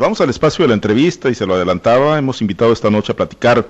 Vamos al espacio de la entrevista y se lo adelantaba, hemos invitado esta noche a platicar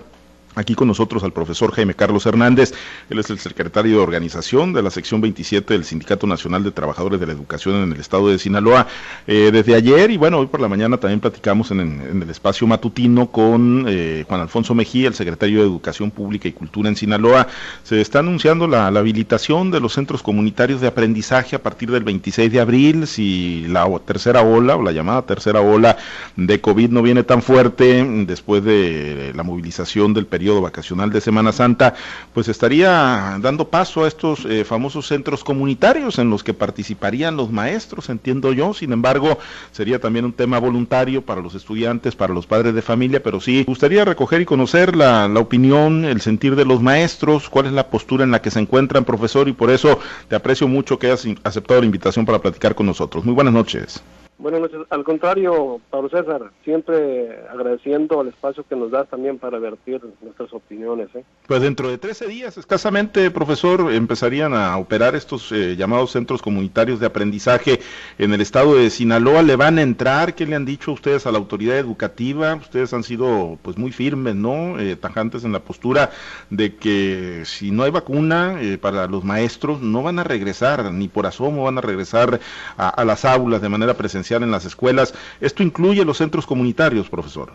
Aquí con nosotros al profesor Jaime Carlos Hernández, él es el secretario de organización de la sección 27 del Sindicato Nacional de Trabajadores de la Educación en el estado de Sinaloa. Eh, desde ayer y bueno, hoy por la mañana también platicamos en, el espacio matutino con eh, Juan Alfonso Mejía, el secretario de Educación Pública y Cultura en Sinaloa. Se está anunciando la, habilitación de los centros comunitarios de aprendizaje a partir del 26 de abril, si la tercera ola o la llamada tercera ola de COVID no viene tan fuerte después de la movilización del periodo vacacional de Semana Santa, pues estaría dando paso a estos eh, famosos centros comunitarios en los que participarían los maestros, entiendo yo. Sin embargo, sería también un tema voluntario para los estudiantes, para los padres de familia, pero sí, gustaría recoger y conocer la, la opinión, el sentir de los maestros, cuál es la postura en la que se encuentran, profesor, y por eso te aprecio mucho que hayas aceptado la invitación para platicar con nosotros. Muy buenas noches. Buenas noches. Al contrario, Pablo César, siempre agradeciendo el espacio que nos das también para vertir nuestras opiniones. ¿eh? Pues dentro de 13 días, escasamente, profesor, empezarían a operar estos eh, llamados centros comunitarios de aprendizaje en el estado de Sinaloa. ¿Le van a entrar? ¿Qué le han dicho ustedes a la autoridad educativa? Ustedes han sido pues muy firmes, ¿no? Eh, tajantes en la postura de que si no hay vacuna eh, para los maestros, no van a regresar, ni por asomo van a regresar a las aulas de manera presencial en las escuelas. ¿Esto incluye los centros comunitarios, profesor?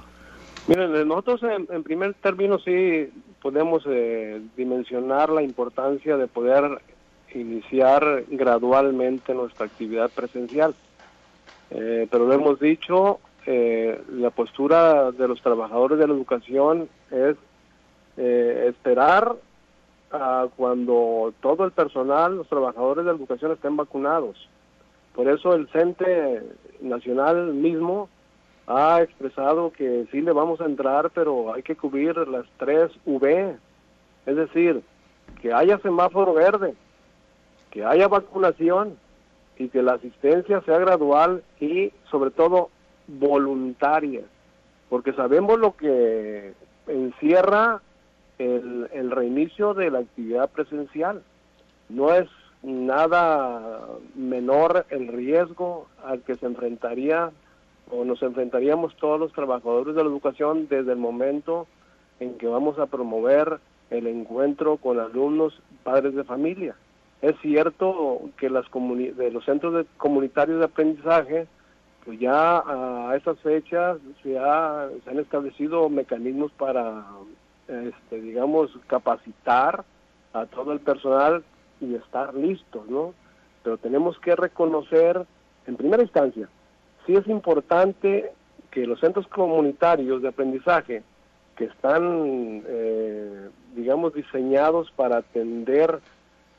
Miren, eh, nosotros en, primer término sí podemos eh, dimensionar la importancia de poder iniciar gradualmente nuestra actividad presencial. Eh, pero lo hemos dicho, la postura de los trabajadores de la educación es esperar a cuando todo el personal, los trabajadores de la educación estén vacunados. Por eso el CENTE Nacional mismo ha expresado que sí le vamos a entrar, pero hay que cubrir las tres V. Es decir, que haya semáforo verde, que haya vacunación y que la asistencia sea gradual y sobre todo voluntaria, porque sabemos lo que encierra el, el reinicio de la actividad presencial. No es nada menor el riesgo al que se enfrentaría o nos enfrentaríamos todos los trabajadores de la educación desde el momento en que vamos a promover el encuentro con alumnos, padres de familia. Es cierto que las de los centros comunitarios de aprendizaje, pues ya a esas fechas se, se han establecido mecanismos para, este, digamos, capacitar a todo el personal y estar listos, ¿no? Pero tenemos que reconocer, en primera instancia, sí es importante que los centros comunitarios de aprendizaje que están, eh, digamos, diseñados para atender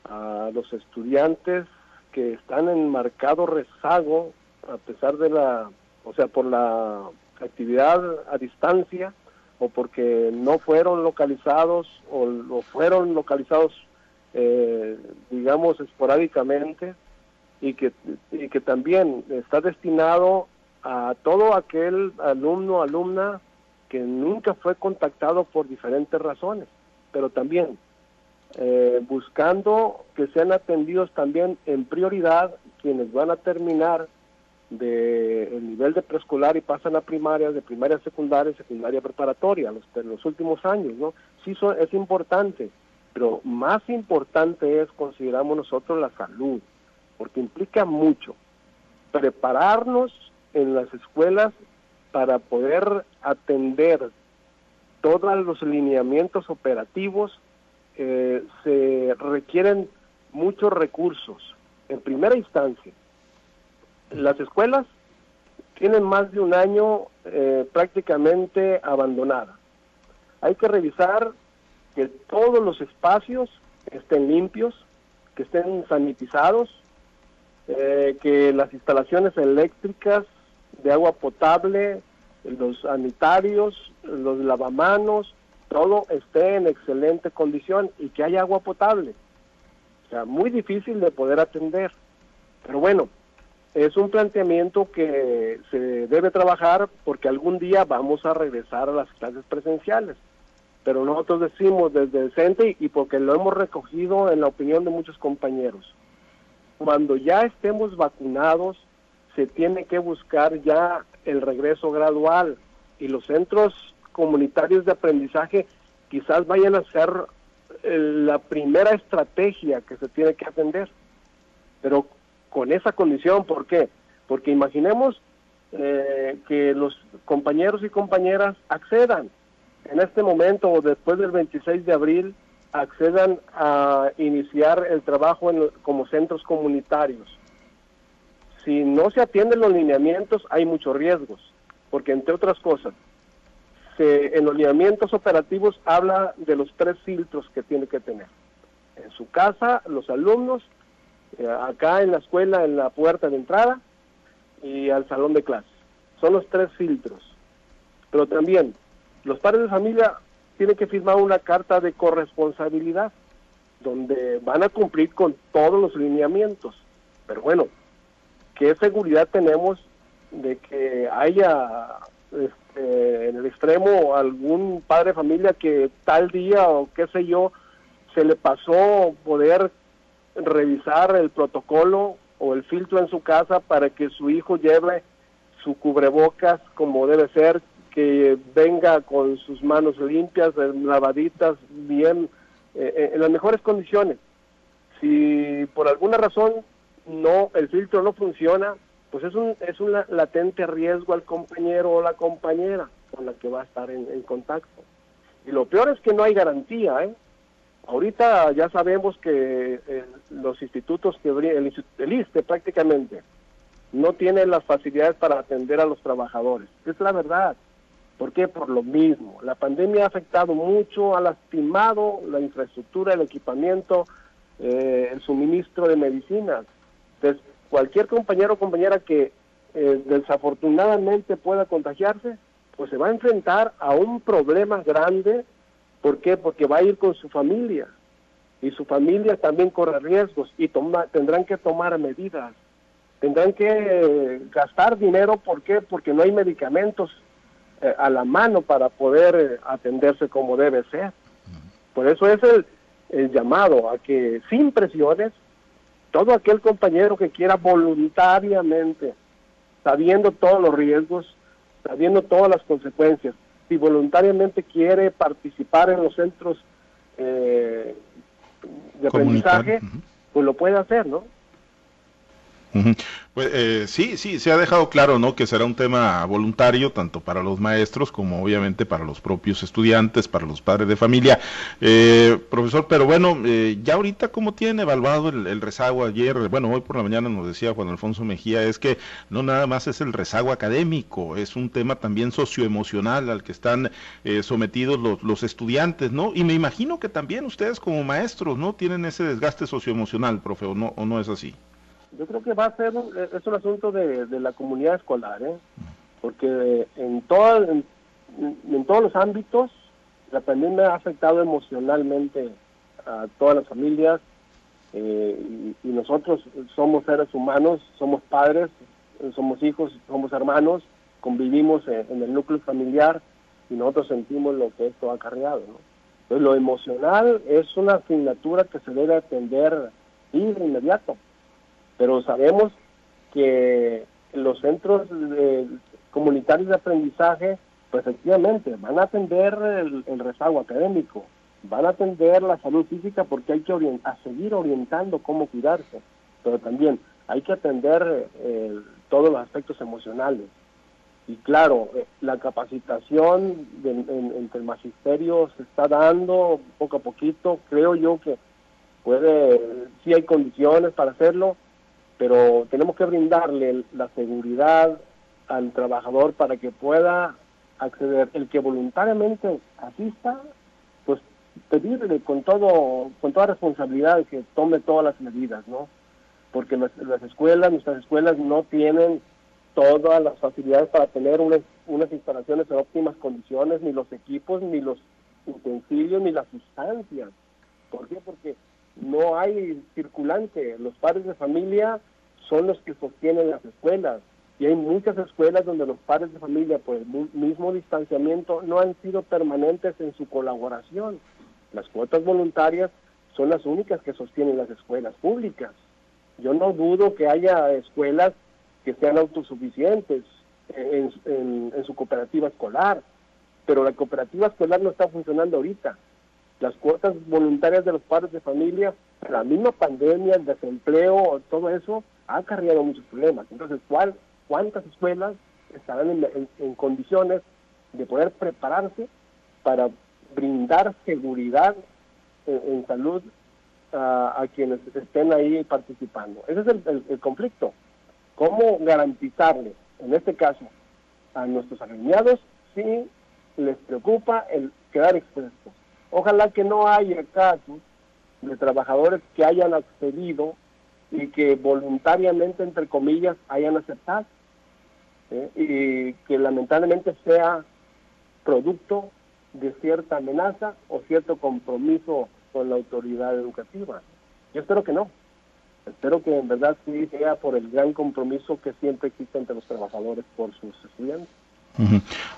a los estudiantes que están en marcado rezago, a pesar de la, o sea, por la actividad a distancia, o porque no fueron localizados o, o fueron localizados eh, digamos, esporádicamente y que, y que también está destinado a todo aquel alumno, alumna que nunca fue contactado por diferentes razones, pero también eh, buscando que sean atendidos también en prioridad quienes van a terminar de el nivel de preescolar y pasan a primaria, de primaria a secundaria, secundaria preparatoria, los, los últimos años, ¿no? Sí es importante, pero más importante es, consideramos nosotros, la salud, porque implica mucho prepararnos en las escuelas para poder atender todos los lineamientos operativos, eh, se requieren muchos recursos. En primera instancia, las escuelas tienen más de un año eh, prácticamente abandonadas. Hay que revisar que todos los espacios estén limpios, que estén sanitizados, eh, que las instalaciones eléctricas de agua potable, los sanitarios, los lavamanos, todo esté en excelente condición y que haya agua potable. O sea, muy difícil de poder atender. Pero bueno, es un planteamiento que se debe trabajar porque algún día vamos a regresar a las clases presenciales pero nosotros decimos desde el CENTE y porque lo hemos recogido en la opinión de muchos compañeros, cuando ya estemos vacunados, se tiene que buscar ya el regreso gradual y los centros comunitarios de aprendizaje quizás vayan a ser eh, la primera estrategia que se tiene que atender. Pero con esa condición, ¿por qué? Porque imaginemos eh, que los compañeros y compañeras accedan en este momento o después del 26 de abril, accedan a iniciar el trabajo como centros comunitarios. Si no se atienden los lineamientos, hay muchos riesgos, porque entre otras cosas, en los lineamientos operativos habla de los tres filtros que tiene que tener. En su casa, los alumnos, eh, acá en la escuela, en la puerta de entrada y al salón de clases. Son los tres filtros. Pero también los padres de familia tienen que firmar una carta de corresponsabilidad donde van a cumplir con todos los lineamientos. Pero bueno, ¿qué seguridad tenemos de que haya este, en el extremo algún padre de familia que tal día o qué sé yo se le pasó poder revisar el protocolo o el filtro en su casa para que su hijo lleve su cubrebocas como debe ser, que venga con sus manos limpias, lavaditas, bien, eh, eh, en las mejores condiciones. Si por alguna razón no el filtro no funciona, pues es un, es un latente riesgo al compañero o la compañera con la que va a estar en, contacto. Y lo peor es que no hay garantía, ¿eh? Ahorita ya sabemos que eh, los institutos que el, el ISTE prácticamente no tiene las facilidades para atender a los trabajadores. Es la verdad. ¿Por qué? Por lo mismo. La pandemia ha afectado mucho, ha lastimado la infraestructura, el equipamiento, eh, el suministro de medicinas. Entonces, cualquier compañero o compañera que eh, desafortunadamente pueda contagiarse, pues se va a enfrentar a un problema grande. ¿Por qué? Porque va a ir con su familia y su familia también corre riesgos y toma, tendrán que tomar medidas. Tendrán que gastar dinero, ¿por qué? Porque no hay medicamentos eh, a la mano para poder eh, atenderse como debe ser. Por eso es el, el llamado a que sin presiones todo aquel compañero que quiera voluntariamente, sabiendo todos los riesgos, sabiendo todas las consecuencias, si voluntariamente quiere participar en los centros eh, de aprendizaje, pues lo puede hacer, ¿no? Pues eh, sí, sí, se ha dejado claro, ¿no? Que será un tema voluntario tanto para los maestros como obviamente para los propios estudiantes, para los padres de familia. Eh, profesor, pero bueno, eh, ya ahorita cómo tiene evaluado el, rezago ayer, bueno, hoy por la mañana nos decía Juan Alfonso Mejía, es que no nada más es el rezago académico, es un tema también socioemocional al que están sometidos los, los estudiantes, ¿no? Y me imagino que también ustedes como maestros, ¿no? Tienen ese desgaste socioemocional, profe, ¿o no, o no es así? Yo creo que va a ser es un asunto de, la comunidad escolar, ¿eh? porque en, todo, en, todos los ámbitos la pandemia ha afectado emocionalmente a todas las familias eh, y, nosotros somos seres humanos, somos padres, somos hijos, somos hermanos, convivimos en, el núcleo familiar y nosotros sentimos lo que esto ha acarreado. ¿no? Entonces lo emocional es una asignatura que se debe atender de inmediato pero sabemos que los centros comunitarios de aprendizaje, pues efectivamente, van a atender el, rezago académico, van a atender la salud física porque hay que a seguir orientando cómo cuidarse, pero también hay que atender eh, todos los aspectos emocionales. Y claro, eh, la capacitación entre el magisterio se está dando poco a poquito, creo yo que puede, sí hay condiciones para hacerlo, pero tenemos que brindarle la seguridad al trabajador para que pueda acceder. El que voluntariamente asista, pues pedirle con todo, con toda responsabilidad que tome todas las medidas, ¿no? Porque las, escuelas, nuestras escuelas no tienen todas las facilidades para tener unas, unas instalaciones en óptimas condiciones, ni los equipos, ni los utensilios, ni las sustancias. ¿Por qué? Porque no hay circulante. Los padres de familia son los que sostienen las escuelas. Y hay muchas escuelas donde los padres de familia, por el mismo distanciamiento, no han sido permanentes en su colaboración. Las cuotas voluntarias son las únicas que sostienen las escuelas públicas. Yo no dudo que haya escuelas que sean autosuficientes, en, en, su cooperativa escolar, pero la cooperativa escolar no está funcionando ahorita. Las cuotas voluntarias de los padres de familia, la misma pandemia, el desempleo, todo eso ha acarreado muchos problemas. Entonces, ¿cuál, ¿cuántas escuelas estarán en, condiciones de poder prepararse para brindar seguridad en, salud a, quienes estén ahí participando. Ese es el, conflicto. ¿Cómo garantizarle, en este caso, a nuestros agremiados si les preocupa el quedar expuestos? Ojalá que no haya casos de trabajadores que hayan accedido y que voluntariamente, entre comillas, hayan aceptado. ¿eh? Y que lamentablemente sea producto de cierta amenaza o cierto compromiso con la autoridad educativa. Yo espero que no. Espero que en verdad sí sea por el gran compromiso que siempre existe entre los trabajadores por sus estudiantes.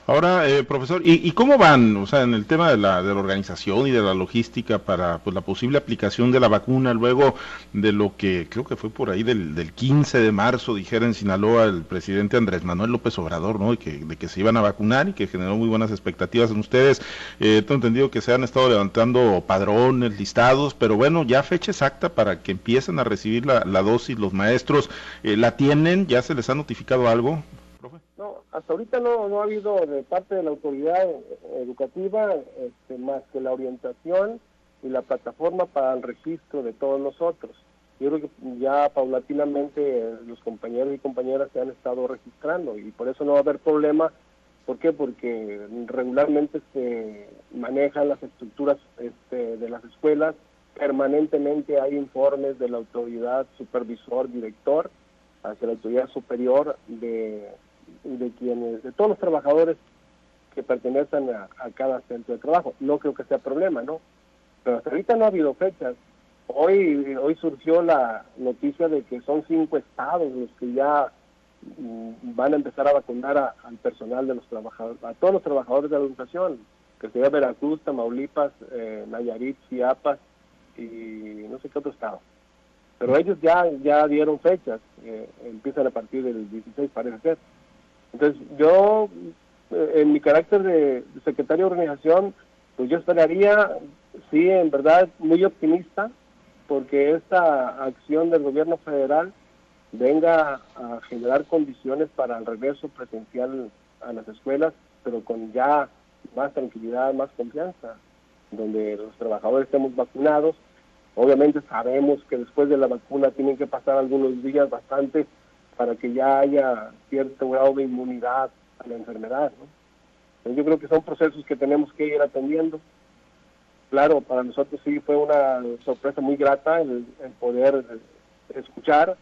Ahora, eh, profesor, ¿y, cómo van, o sea, en el tema de la, de la organización y de la logística para pues, la posible aplicación de la vacuna luego de lo que creo que fue por ahí del, del 15 de marzo, dijera en Sinaloa el presidente Andrés Manuel López Obrador, ¿no? Que, de que se iban a vacunar y que generó muy buenas expectativas en ustedes. Eh, tengo entendido que se han estado levantando padrones, listados, pero bueno, ya fecha exacta para que empiecen a recibir la, la dosis los maestros, eh, ¿la tienen? ¿Ya se les ha notificado algo? Hasta ahorita no, no ha habido de parte de la autoridad educativa este, más que la orientación y la plataforma para el registro de todos nosotros. Yo creo que ya paulatinamente los compañeros y compañeras se han estado registrando y por eso no va a haber problema. ¿Por qué? Porque regularmente se manejan las estructuras este, de las escuelas, permanentemente hay informes de la autoridad supervisor, director, hacia la autoridad superior de de quienes, de todos los trabajadores que pertenecen a, cada centro de trabajo. No creo que sea problema, ¿no? Pero hasta ahorita no ha habido fechas. Hoy, hoy surgió la noticia de que son cinco estados los que ya mm, van a empezar a vacunar al personal de los trabajadores, a todos los trabajadores de la educación, que sería Veracruz, Tamaulipas, eh, Nayarit, Chiapas y no sé qué otro estado. Pero ellos ya, ya dieron fechas, eh, empiezan a partir del 16 parece ser. Entonces, yo, eh, en mi carácter de, secretario de organización, pues yo esperaría, sí, en verdad, muy optimista, porque esta acción del gobierno federal venga a generar condiciones para el regreso presencial a las escuelas, pero con ya más tranquilidad, más confianza, donde los trabajadores estemos vacunados. Obviamente sabemos que después de la vacuna tienen que pasar algunos días bastante para que ya haya cierto grado de inmunidad a la enfermedad. Yo creo que son procesos que tenemos que ir atendiendo. Claro, para nosotros sí fue una sorpresa muy grata el, poder escuchar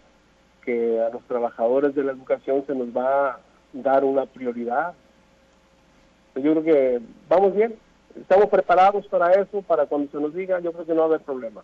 que a los trabajadores de la educación se nos va a dar una prioridad. Yo creo que vamos bien, estamos preparados para eso, para cuando se nos diga, yo creo que no va a haber problema.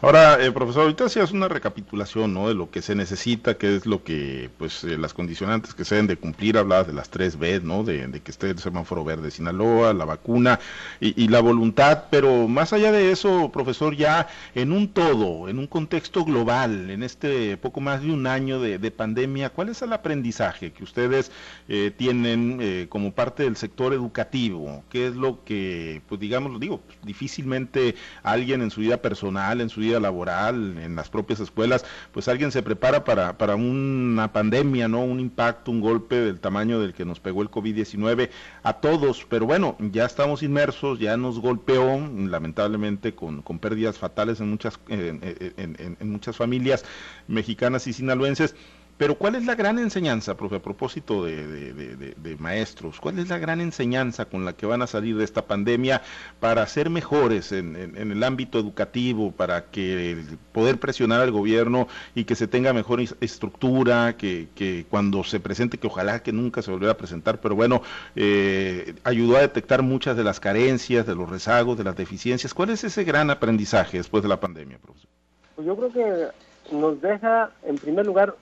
Ahora, eh, profesor, ahorita hacías una recapitulación, ¿no? De lo que se necesita, qué es lo que, pues, eh, las condicionantes que se deben de cumplir, hablabas de las tres B, ¿no? De, que esté el semáforo verde Sinaloa, la vacuna y, la voluntad, pero más allá de eso, profesor, ya en un todo, en un contexto global, en este poco más de un año de, pandemia, ¿cuál es el aprendizaje que ustedes eh, tienen como parte del sector educativo? ¿Qué es lo que pues digamos, digo, difícilmente alguien en su vida personal, en su vida laboral, en las propias escuelas, pues alguien se prepara para, para una pandemia, ¿no? Un impacto, un golpe del tamaño del que nos pegó el COVID-19 a todos, pero bueno, ya estamos inmersos, ya nos golpeó, lamentablemente, con, con pérdidas fatales en muchas, en muchas familias mexicanas y sinaloenses. Pero ¿cuál es la gran enseñanza, profe, a propósito de, maestros? ¿Cuál es la gran enseñanza con la que van a salir de esta pandemia para ser mejores en, el ámbito educativo, para que poder presionar al gobierno y que se tenga mejor estructura, que, cuando se presente, que ojalá que nunca se volviera a presentar, pero bueno, eh, ayudó a detectar muchas de las carencias, de los rezagos, de las deficiencias. ¿Cuál es ese gran aprendizaje después de la pandemia, profesor? Pues yo creo que nos deja, en primer lugar,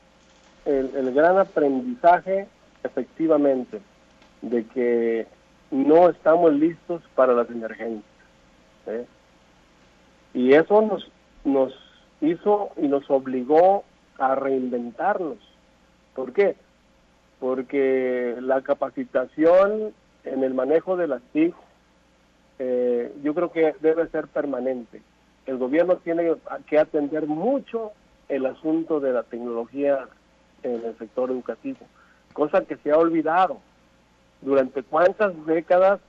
el, gran aprendizaje, efectivamente, de que no estamos listos para las emergencias. Y eso nos, nos hizo y nos obligó a reinventarnos. ¿Por qué? porque la capacitación en el manejo de las TIC eh, yo creo que debe ser permanente. El gobierno tiene que atender mucho el asunto de la tecnología en el sector educativo, cosa que se ha olvidado. Durante cuántas décadas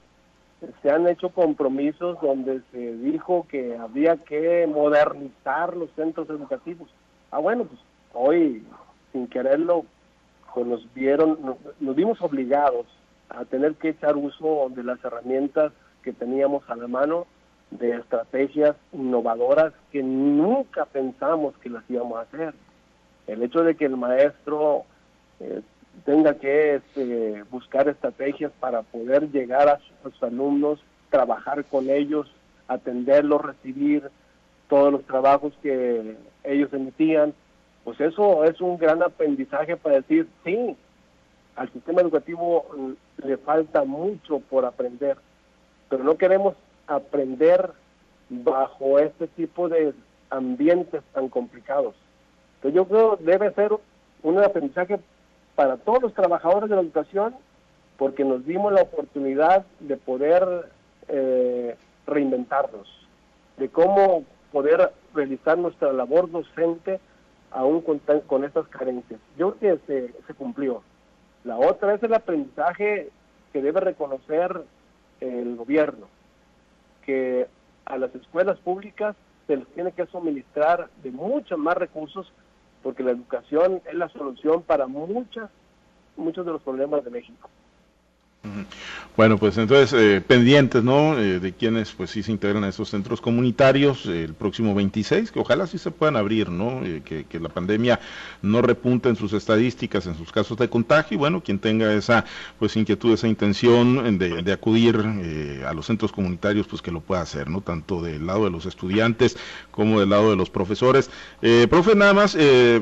se han hecho compromisos donde se dijo que había que modernizar los centros educativos. Ah, bueno, pues hoy, sin quererlo, pues nos vieron, nos, vimos obligados a tener que echar uso de las herramientas que teníamos a la mano de estrategias innovadoras que nunca pensamos que las íbamos a hacer. El hecho de que el maestro eh, tenga que este, buscar estrategias para poder llegar a sus alumnos, trabajar con ellos, atenderlos, recibir todos los trabajos que ellos emitían, pues eso es un gran aprendizaje para decir, sí, al sistema educativo le falta mucho por aprender, pero no queremos aprender bajo este tipo de ambientes tan complicados. Entonces yo creo debe ser un aprendizaje para todos los trabajadores de la educación porque nos dimos la oportunidad de poder eh, reinventarnos, de cómo poder realizar nuestra labor docente aún con, con estas carencias. Yo creo que se cumplió. La otra es el aprendizaje que debe reconocer el gobierno, que a las escuelas públicas se les tiene que suministrar de muchos más recursos porque la educación es la solución para muchas, muchos de los problemas de México. Bueno, pues entonces eh, pendientes, ¿no? Eh, de quienes pues sí se integran a esos centros comunitarios el próximo 26, que ojalá sí se puedan abrir, ¿no? Eh, que, la pandemia no repunte en sus estadísticas, en sus casos de contagio, y bueno, quien tenga esa pues inquietud, esa intención de, de acudir a los centros comunitarios, pues que lo pueda hacer, ¿no? Tanto del lado de los estudiantes como del lado de los profesores. profe, nada más,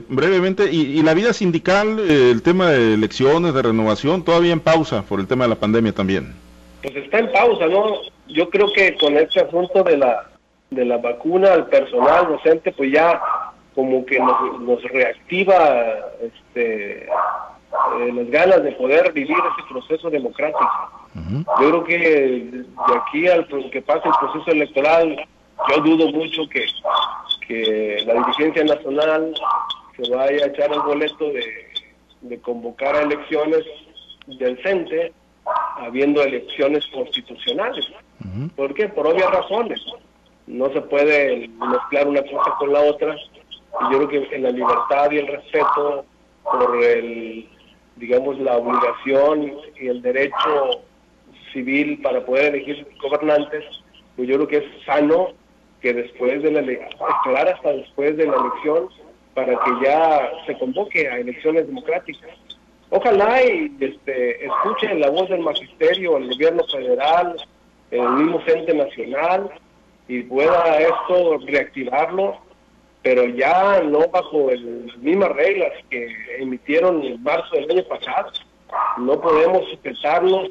brevemente, y, y, la vida sindical, el tema de elecciones, de renovación, todavía en pausa por el tema de la pandemia también. Pues está en pausa, ¿no? Yo creo que con este asunto de la, de la vacuna al personal docente, pues ya como que nos, reactiva este, eh, las ganas de poder vivir ese proceso democrático. Yo creo que de aquí al que pase el proceso electoral, yo dudo mucho que, que la dirigencia nacional se vaya a echar el boleto de, de convocar a elecciones del CENTE habiendo elecciones constitucionales. ¿Por qué? Por obvias razones. No se puede mezclar una cosa con la otra. Y yo creo que en la libertad y el respeto por el, digamos, la obligación y el derecho civil para poder elegir gobernantes, pues yo creo que es sano que después de la esperar hasta después de la elección para que ya se convoque a elecciones democráticas. Ojalá y este, escuchen la voz del magisterio, el gobierno federal, el mismo Centro Nacional y pueda esto reactivarlo, pero ya no bajo las mismas reglas que emitieron en marzo del año pasado. No podemos sujetarnos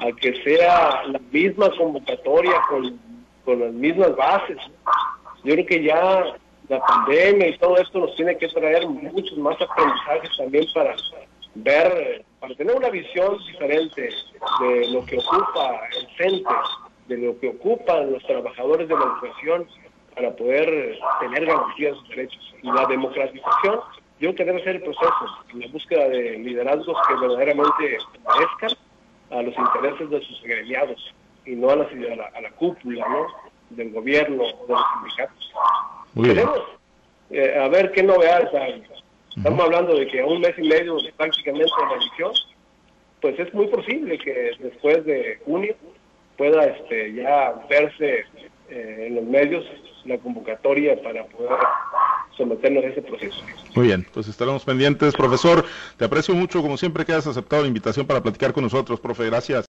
a que sea la misma convocatoria con, con las mismas bases. Yo creo que ya la pandemia y todo esto nos tiene que traer muchos más aprendizajes también para ver, para tener una visión diferente de lo que ocupa el centro, de lo que ocupan los trabajadores de la educación para poder tener garantías de sus derechos. Y la democratización, yo creo que debe ser el proceso, la búsqueda de liderazgos que verdaderamente parezcan a los intereses de sus agremiados y no a la, a la, cúpula ¿no? del gobierno de los sindicatos. Queremos eh, a ver qué novedades hay Estamos hablando de que a un mes y medio prácticamente la elección, pues es muy posible que después de junio pueda este, ya verse eh, en los medios la convocatoria para poder someternos a ese proceso. Muy bien, pues estaremos pendientes. Profesor, te aprecio mucho, como siempre que has aceptado la invitación para platicar con nosotros, profe, gracias.